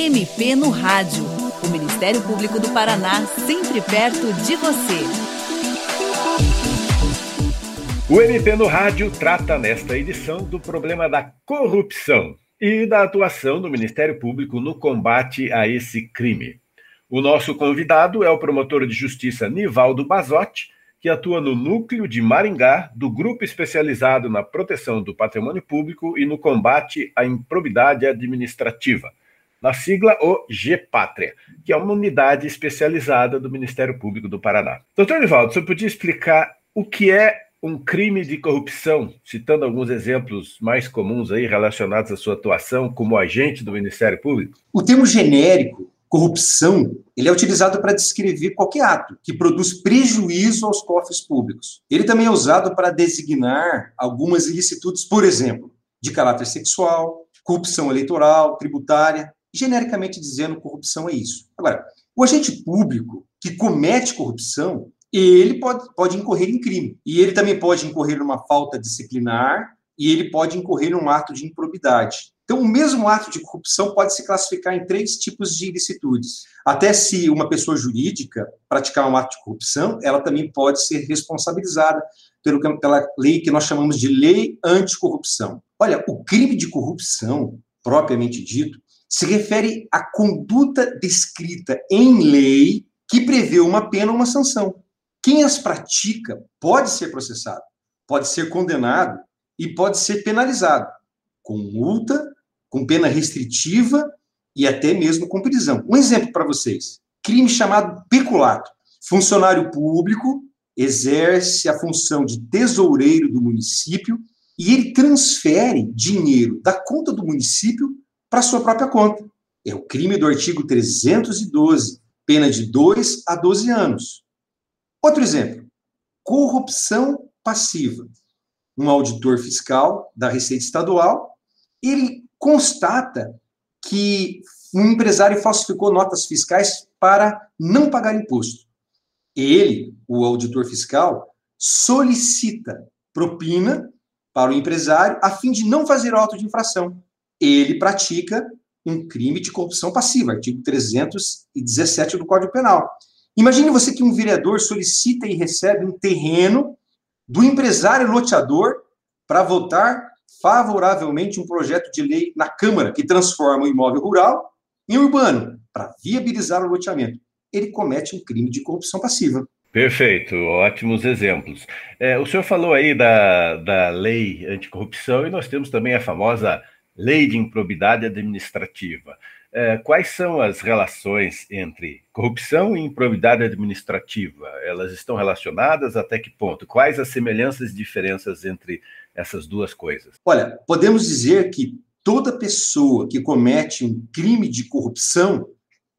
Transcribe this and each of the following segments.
MP no Rádio. O Ministério Público do Paraná, sempre perto de você. O MP no Rádio trata nesta edição do problema da corrupção e da atuação do Ministério Público no combate a esse crime. O nosso convidado é o promotor de justiça Nivaldo Bazotti, que atua no núcleo de Maringá do Grupo Especializado na Proteção do Patrimônio Público e no combate à improbidade administrativa, na sigla o GPátria, que é uma unidade especializada do Ministério Público do Paraná. Doutor Nivaldo, você podia explicar o que é um crime de corrupção, citando alguns exemplos mais comuns aí relacionados à sua atuação como agente do Ministério Público? O termo genérico corrupção, ele é utilizado para descrever qualquer ato que produz prejuízo aos cofres públicos. Ele também é usado para designar algumas ilicitudes, por exemplo, de caráter sexual, corrupção eleitoral, tributária, genericamente dizendo corrupção é isso. Agora, o agente público que comete corrupção, ele pode, pode incorrer em crime. E ele também pode incorrer numa falta disciplinar e ele pode incorrer num ato de improbidade. Então, o mesmo ato de corrupção pode se classificar em três tipos de ilicitudes. Até se uma pessoa jurídica praticar um ato de corrupção, ela também pode ser responsabilizada pelo, pela lei que nós chamamos de lei anticorrupção. Olha, o crime de corrupção, propriamente dito, se refere à conduta descrita em lei que prevê uma pena ou uma sanção. Quem as pratica pode ser processado, pode ser condenado e pode ser penalizado com multa com pena restritiva e até mesmo com prisão. Um exemplo para vocês: crime chamado peculato. Funcionário público exerce a função de tesoureiro do município e ele transfere dinheiro da conta do município para sua própria conta. É o crime do artigo 312, pena de 2 a 12 anos. Outro exemplo: corrupção passiva. Um auditor fiscal da Receita Estadual, ele constata que um empresário falsificou notas fiscais para não pagar imposto. Ele, o auditor fiscal, solicita propina para o empresário a fim de não fazer auto de infração. Ele pratica um crime de corrupção passiva, artigo 317 do Código Penal. Imagine você que um vereador solicita e recebe um terreno do empresário loteador para votar favoravelmente um projeto de lei na Câmara que transforma o imóvel rural em urbano, para viabilizar o loteamento. Ele comete um crime de corrupção passiva. Perfeito, ótimos exemplos. É, o senhor falou aí da, da lei anticorrupção e nós temos também a famosa lei de improbidade administrativa. É, quais são as relações entre corrupção e improbidade administrativa? Elas estão relacionadas até que ponto? Quais as semelhanças e diferenças entre essas duas coisas? Olha, podemos dizer que toda pessoa que comete um crime de corrupção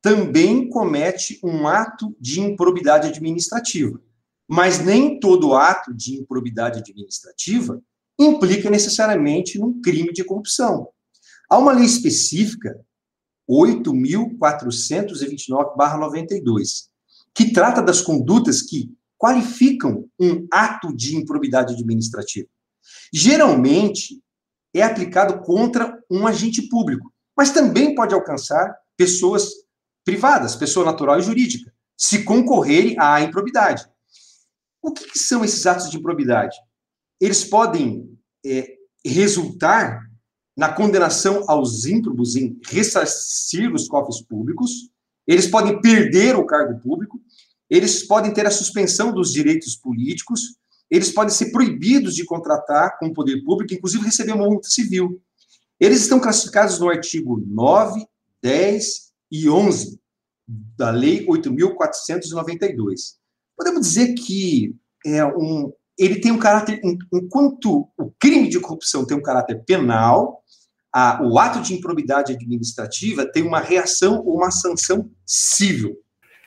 também comete um ato de improbidade administrativa. Mas nem todo ato de improbidade administrativa implica necessariamente num crime de corrupção. Há uma lei específica, 8.429-92, que trata das condutas que qualificam um ato de improbidade administrativa. Geralmente, é aplicado contra um agente público, mas também pode alcançar pessoas privadas, pessoa natural e jurídica, se concorrerem à improbidade. O que, que são esses atos de improbidade? Eles podem é, resultar na condenação aos ímprobos em ressarcir os cofres públicos, eles podem perder o cargo público, eles podem ter a suspensão dos direitos políticos, eles podem ser proibidos de contratar com o poder público, inclusive receber uma multa civil. Eles estão classificados no artigo 9, 10 e 11 da Lei 8.492. Podemos dizer que é um, ele tem um caráter, enquanto o crime de corrupção tem um caráter penal, a, o ato de improbidade administrativa tem uma reação ou uma sanção civil.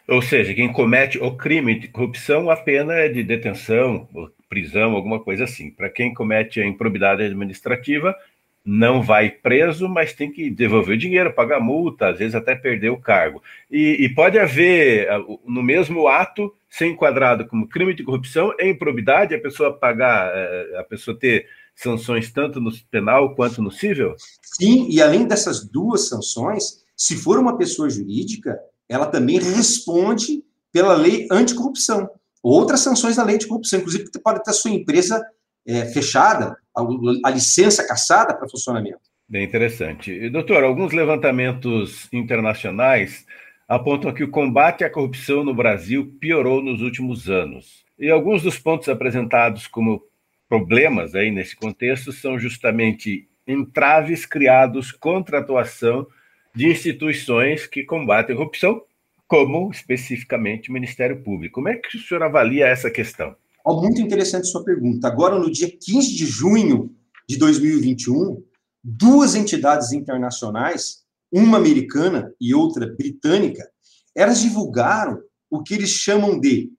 Ou seja, quem comete o crime de corrupção, a pena é de detenção, prisão, alguma coisa assim. Para quem comete a improbidade administrativa, não vai preso, mas tem que devolver o dinheiro, pagar multa, às vezes até perder o cargo. E, e, pode haver, no mesmo ato, ser enquadrado como crime de corrupção e improbidade, a pessoa pagar, eh, a pessoa ter sanções tanto no penal quanto no civil? Sim, e além dessas duas sanções, Se for uma pessoa jurídica, ela também responde pela lei anticorrupção. Outras sanções da lei anticorrupção, inclusive pode ter a sua empresa é, fechada, a, a licença caçada para funcionamento. Bem interessante. Doutor, alguns levantamentos internacionais apontam que o combate à corrupção no Brasil piorou nos últimos anos. E alguns dos pontos apresentados como problemas aí nesse contexto são justamente entraves criados contra a atuação de instituições que combatem a corrupção, como especificamente o Ministério Público. Como é que o senhor avalia essa questão? Oh, muito interessante sua pergunta. Agora, no dia 15 de junho de 2021, duas entidades internacionais, uma americana e outra britânica, elas divulgaram o que eles chamam de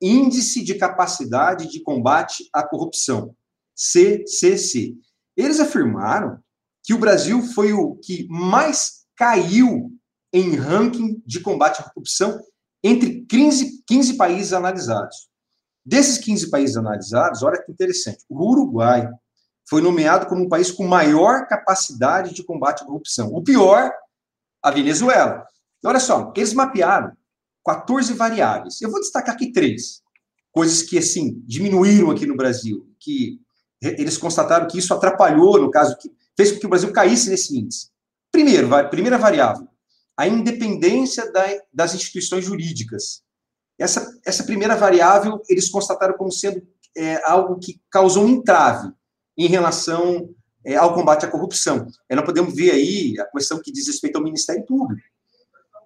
Índice de Capacidade de Combate à Corrupção, CCC. Eles afirmaram que o Brasil foi o que mais caiu em ranking de combate à corrupção entre 15, 15 países analisados. Desses 15 países analisados, olha que interessante, o Uruguai foi nomeado como o país com maior capacidade de combate à corrupção. O pior, a Venezuela. E olha só, eles mapearam 14 variáveis. Eu vou destacar aqui três coisas que, assim, diminuíram aqui no Brasil, que eles constataram que isso atrapalhou, no caso, que fez com que o Brasil caísse nesse índice. Primeiro, primeira variável, a independência da, das instituições jurídicas. Essa, essa primeira variável, eles constataram como sendo é, algo que causou um entrave em relação é, ao combate à corrupção. É, nós podemos ver aí a questão que diz respeito ao Ministério Público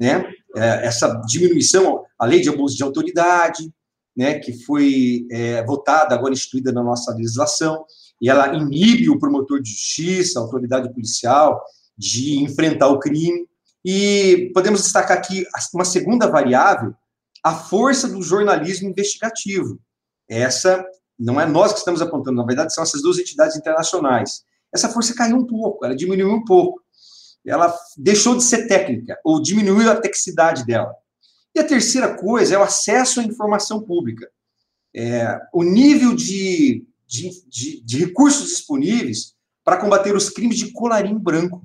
né? É, essa diminuição, a lei de abuso de autoridade, né, que foi é, votada, agora instituída na nossa legislação, e ela inibe o promotor de justiça, a autoridade policial, de enfrentar o crime. E podemos destacar aqui uma segunda variável, a força do jornalismo investigativo. Essa não é nós que estamos apontando, na verdade, são essas duas entidades internacionais. Essa força caiu um pouco, ela diminuiu um pouco ela deixou de ser técnica, ou diminuiu a tecnicidade dela. E a terceira coisa é o acesso à informação pública. É, o nível de, de, de, de recursos disponíveis para combater os crimes de colarinho branco.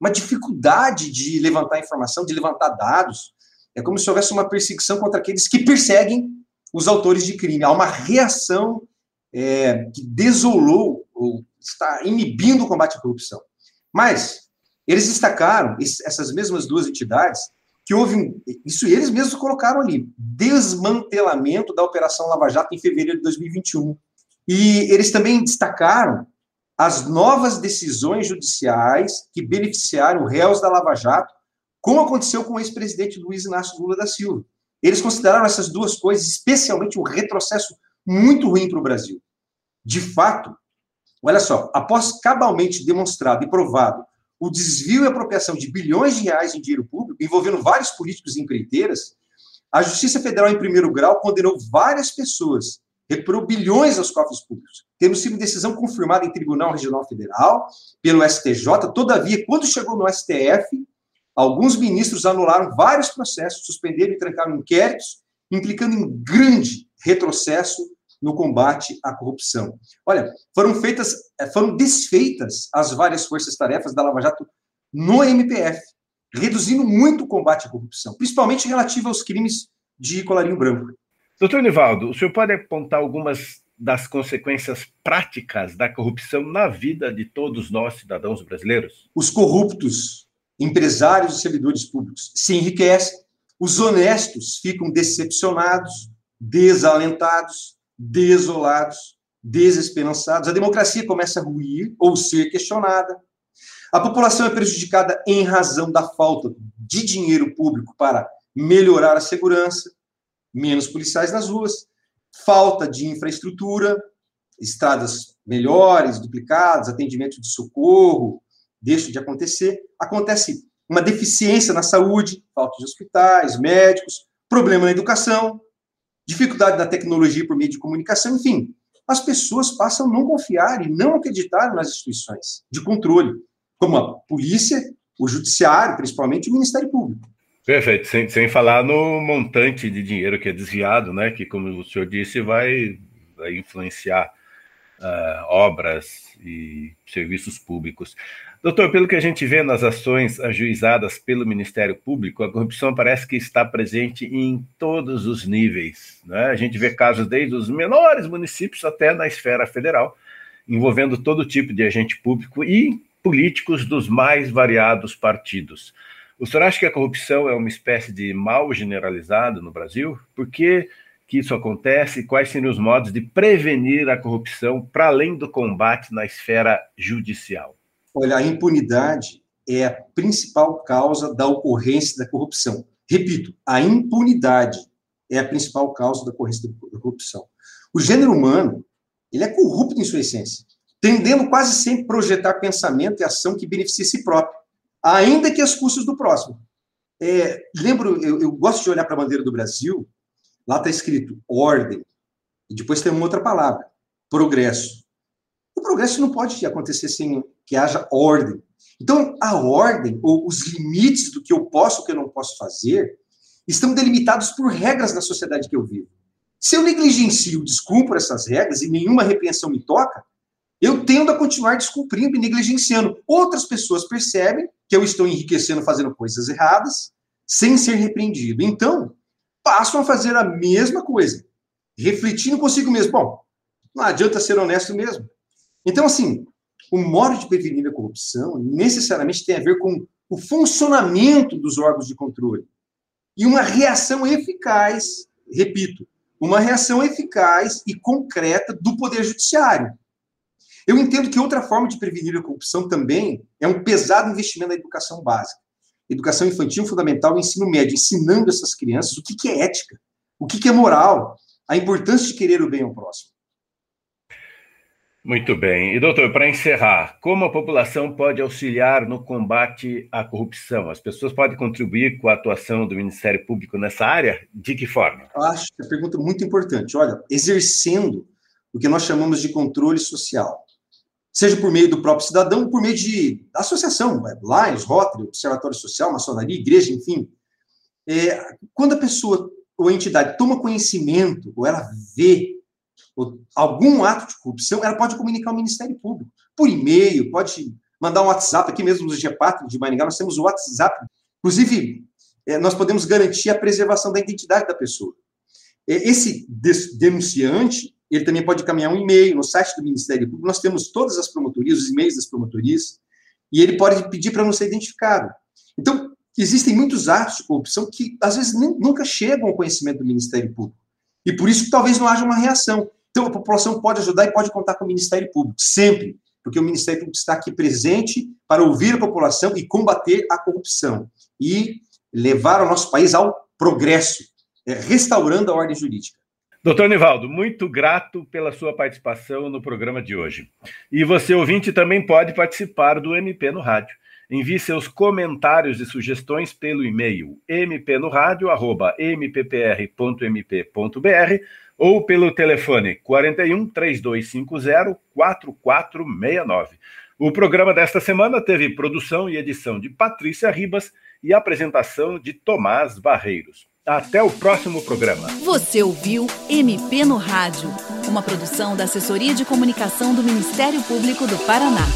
Uma dificuldade de levantar informação, de levantar dados. É como se houvesse uma perseguição contra aqueles que perseguem os autores de crime. Há uma reação é, que desolou, ou está inibindo o combate à corrupção. Mas, eles destacaram, essas mesmas duas entidades, que houve, isso eles mesmos colocaram ali, desmantelamento da Operação Lava Jato em fevereiro de 2021. E eles também destacaram as novas decisões judiciais que beneficiaram réus da Lava Jato, como aconteceu com o ex-presidente Luiz Inácio Lula da Silva. Eles consideraram essas duas coisas, especialmente um retrocesso muito ruim para o Brasil. De fato, olha só, após cabalmente demonstrado e provado o desvio e apropriação de bilhões de reais em dinheiro público, envolvendo vários políticos e empreiteiras, a Justiça Federal, em primeiro grau, condenou várias pessoas, reprou bilhões aos cofres públicos, tendo sido decisão confirmada em Tribunal Regional Federal, pelo STJ. Todavia, quando chegou no STF, alguns ministros anularam vários processos, suspenderam e trancaram inquéritos, implicando em grande retrocesso no combate à corrupção. Olha, foram feitas, eh, foram desfeitas as várias forças-tarefas da Lava Jato no MPF, reduzindo muito o combate à corrupção, principalmente relativo aos crimes de colarinho branco. Doutor Nivaldo, o senhor pode apontar algumas das consequências práticas da corrupção na vida de todos nós, cidadãos brasileiros? Os corruptos, empresários e servidores públicos, se enriquecem, os honestos ficam decepcionados, desalentados, desolados, desesperançados. A democracia começa a ruir ou ser questionada. A população é prejudicada em razão da falta de dinheiro público para melhorar a segurança, menos policiais nas ruas, falta de infraestrutura, estradas melhores, duplicadas, atendimento de socorro, deixa de acontecer. Acontece uma deficiência na saúde, falta de hospitais, médicos, problema na educação, dificuldade da tecnologia por meio de comunicação, enfim. As pessoas passam a não confiar e não acreditar nas instituições de controle, como a polícia, o judiciário, principalmente o Ministério Público. Perfeito, sem, sem falar no montante de dinheiro que é desviado, né, que, como o senhor disse, vai, vai influenciar uh, obras e serviços públicos. Doutor, pelo que a gente vê nas ações ajuizadas pelo Ministério Público, a corrupção parece que está presente em todos os níveis. Né? A gente vê casos desde os menores municípios até na esfera federal, envolvendo todo tipo de agente público e políticos dos mais variados partidos. O senhor acha que a corrupção é uma espécie de mal generalizado no Brasil? Por que, isso acontece e quais seriam os modos de prevenir a corrupção para além do combate na esfera judicial? Olha, a impunidade é a principal causa da ocorrência da corrupção. Repito, a impunidade é a principal causa da ocorrência da corrupção. O gênero humano, ele é corrupto em sua essência, tendendo quase sempre a projetar pensamento e ação que beneficie si próprio, ainda que às custas do próximo. É, lembro, eu, eu gosto de olhar para a bandeira do Brasil, lá está escrito ordem, e depois tem uma outra palavra, progresso. O progresso não pode acontecer sem que haja ordem. Então, a ordem, ou os limites do que eu posso e o que eu não posso fazer, estão delimitados por regras na sociedade que eu vivo. Se eu negligencio, descumpro essas regras e nenhuma repreensão me toca, eu tendo a continuar descumprindo e negligenciando. Outras pessoas percebem que eu estou enriquecendo fazendo coisas erradas, sem ser repreendido. Então, passam a fazer a mesma coisa, refletindo consigo mesmo. Bom, não adianta ser honesto mesmo. Então, assim, o modo de prevenir a corrupção necessariamente tem a ver com o funcionamento dos órgãos de controle e uma reação eficaz, repito, uma reação eficaz e concreta do Poder Judiciário. Eu entendo que outra forma de prevenir a corrupção também é um pesado investimento na educação básica. Educação infantil, fundamental e ensino médio, ensinando essas crianças o que é ética, o que é moral, a importância de querer o bem ao próximo. Muito bem. E, doutor, para encerrar, como a população pode auxiliar no combate à corrupção? As pessoas podem contribuir com a atuação do Ministério Público nessa área? De que forma? Eu acho que é uma pergunta muito importante. Olha, exercendo o que nós chamamos de controle social, seja por meio do próprio cidadão, por meio de associação, Lions, Rotary, Observatório Social, maçonaria, igreja, enfim. É, quando a pessoa ou a entidade toma conhecimento, ou ela vê algum ato de corrupção, ela pode comunicar ao Ministério Público, por e-mail, pode mandar um WhatsApp, aqui mesmo no G4 de Maringá, nós temos o WhatsApp, inclusive, é, nós podemos garantir a preservação da identidade da pessoa. É, esse denunciante, ele também pode caminhar um e-mail no site do Ministério Público, nós temos todas as promotorias, os e-mails das promotorias, e ele pode pedir para não ser identificado. Então, existem muitos atos de corrupção que, às vezes, nem, nunca chegam ao conhecimento do Ministério Público. E por isso talvez não haja uma reação. Então, a população pode ajudar e pode contar com o Ministério Público, sempre, porque o Ministério Público está aqui presente para ouvir a população e combater a corrupção e levar o nosso país ao progresso, é, restaurando a ordem jurídica. Doutor Nivaldo, muito grato pela sua participação no programa de hoje. E você, ouvinte, também pode participar do MP no Rádio. Envie seus comentários e sugestões pelo e-mail mpnoradio.mppr.mp.br ou pelo telefone 41 3250 4469. O programa desta semana teve produção e edição de Patrícia Ribas e apresentação de Tomás Barreiros. Até o próximo programa. Você ouviu MP no Rádio, uma produção da Assessoria de Comunicação do Ministério Público do Paraná.